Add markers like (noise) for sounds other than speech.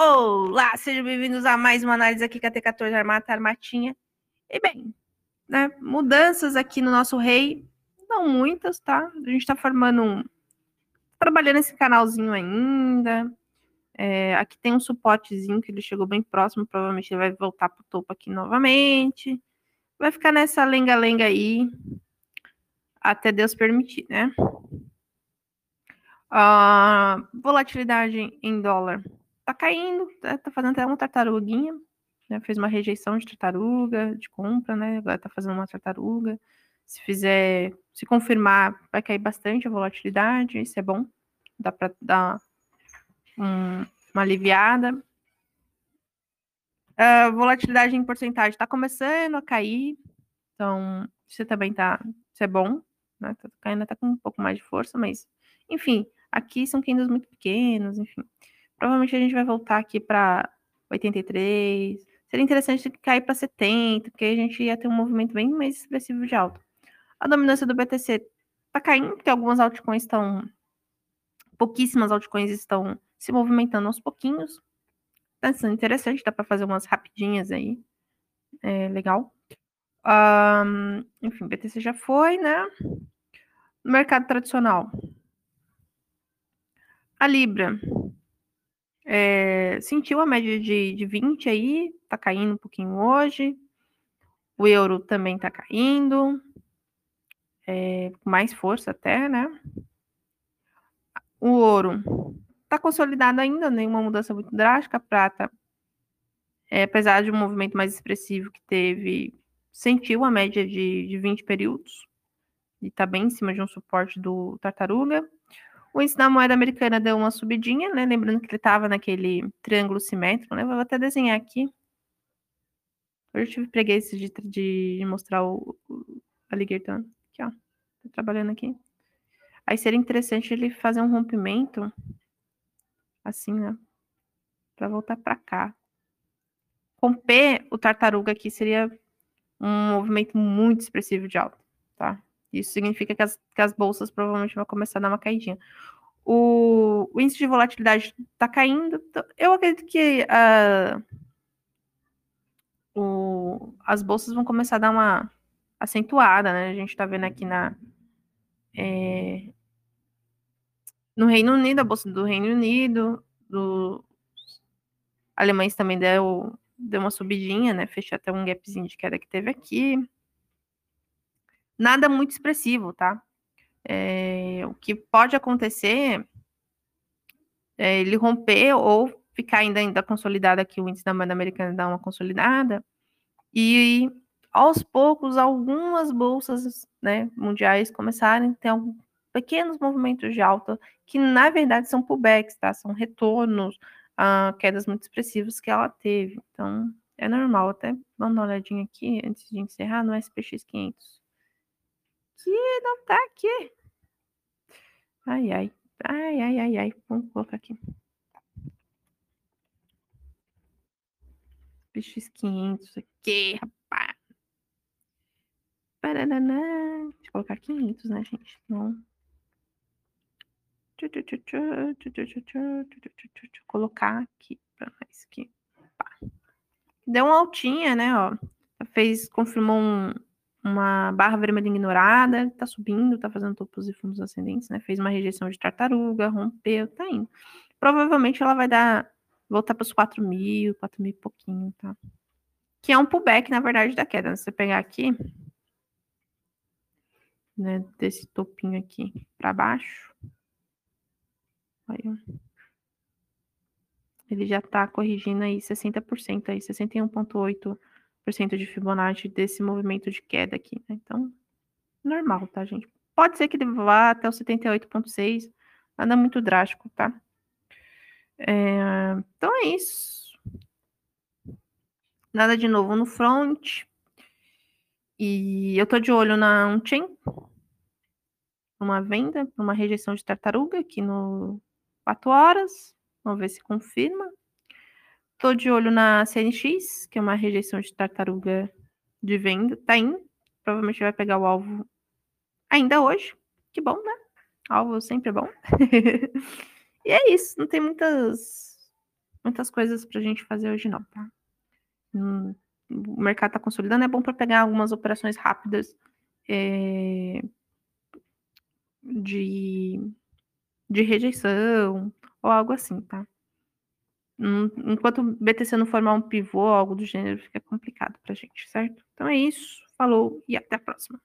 Olá, sejam bem-vindos a mais uma análise aqui com a T14 Armata Armatinha. E bem, né, mudanças aqui no nosso rei, não muitas, tá? A gente tá formando um... Trabalhando esse canalzinho ainda. É, aqui tem um suportezinho que ele chegou bem próximo, provavelmente ele vai voltar pro topo aqui novamente. Vai ficar nessa lenga-lenga aí, até Deus permitir, né? A volatilidade em dólar tá caindo, tá, tá fazendo até uma tartaruguinha, né? Fez uma rejeição de tartaruga, de compra, né? Agora tá fazendo uma tartaruga. Se fizer, se confirmar, vai cair bastante a volatilidade, isso é bom. Dá para dar um, uma aliviada. A volatilidade em porcentagem está começando a cair, então isso também tá, isso é bom, né? Tá caindo até com um pouco mais de força, mas enfim, aqui são candles muito pequenos, enfim. Provavelmente a gente vai voltar aqui para 83. Seria interessante cair para 70, porque a gente ia ter um movimento bem mais expressivo de alta. A dominância do BTC está caindo, porque algumas altcoins estão. Pouquíssimas altcoins estão se movimentando aos pouquinhos. Está sendo interessante, dá para fazer umas rapidinhas aí. É legal. Um, enfim, BTC já foi, né? No mercado tradicional. A Libra é, sentiu a média de, de 20 aí, tá caindo um pouquinho hoje. O euro também tá caindo, é, com mais força até, né? O ouro tá consolidado ainda, nenhuma mudança muito drástica. A prata, é, apesar de um movimento mais expressivo que teve, sentiu a média de, de 20 períodos e tá bem em cima de um suporte do tartaruga. O índice da moeda americana deu uma subidinha, né? Lembrando que ele estava naquele triângulo simétrico, né? Vou até desenhar aqui. Hoje eu tive preguiça de, de mostrar o, o alligator. Aqui, ó. Tô trabalhando aqui. Aí seria interessante ele fazer um rompimento assim, né? Para voltar para cá. Romper o tartaruga aqui seria um movimento muito expressivo de alta, tá? Isso significa que as, que as bolsas provavelmente vão começar a dar uma caidinha. O, o índice de volatilidade está caindo. Então, eu acredito que uh, o, as bolsas vão começar a dar uma acentuada, né? A gente está vendo aqui na. É, no Reino Unido, a bolsa do Reino Unido, do alemães também deu, deu uma subidinha, né? Fechou até um gapzinho de queda que teve aqui. Nada muito expressivo, tá? É, o que pode acontecer é ele romper ou ficar ainda, ainda consolidado aqui, o índice da moeda americana dar uma consolidada, e aos poucos algumas bolsas né, mundiais começarem a ter alguns pequenos movimentos de alta, que na verdade são pullbacks, tá? São retornos a quedas muito expressivas que ela teve. Então, é normal. Até vamos dar uma olhadinha aqui antes de encerrar no SPX 500 que não tá aqui. Ai, ai. Ai, ai, ai, ai. Vamos colocar aqui. PX500 aqui, rapaz. Paraná. Deixa eu colocar 500, né, gente? Não. Colocar aqui para nós aqui. Deu uma altinha, né, ó. Fez, confirmou um, uma barra vermelha ignorada, tá subindo, tá fazendo topos e fundos ascendentes, né? Fez uma rejeição de tartaruga, rompeu, tá indo. Provavelmente ela vai dar, voltar para os 4 mil, 4 mil e pouquinho, tá? Que é um pullback, na verdade, da queda. Se você pegar aqui, né, desse topinho aqui para baixo, ele já tá corrigindo aí 60%, aí 61,8% de Fibonacci desse movimento de queda aqui. Né? Então, normal, tá, gente? Pode ser que ele vá até o 78,6, nada muito drástico, tá? É, então é isso. Nada de novo no front. E eu tô de olho na Unchain, uma venda, uma rejeição de tartaruga aqui no 4 horas. Vamos ver se confirma. Tô de olho na CNX, que é uma rejeição de tartaruga de venda. Tá indo. Provavelmente vai pegar o alvo ainda hoje. Que bom, né? Alvo sempre é bom. (laughs) e é isso. Não tem muitas muitas coisas para a gente fazer hoje não, tá? Hum, o mercado está consolidando, é bom para pegar algumas operações rápidas é, de, de rejeição ou algo assim, tá? Hum, enquanto o BTC não formar um pivô, algo do gênero, fica complicado para a gente, certo? Então é isso, falou e até a próxima.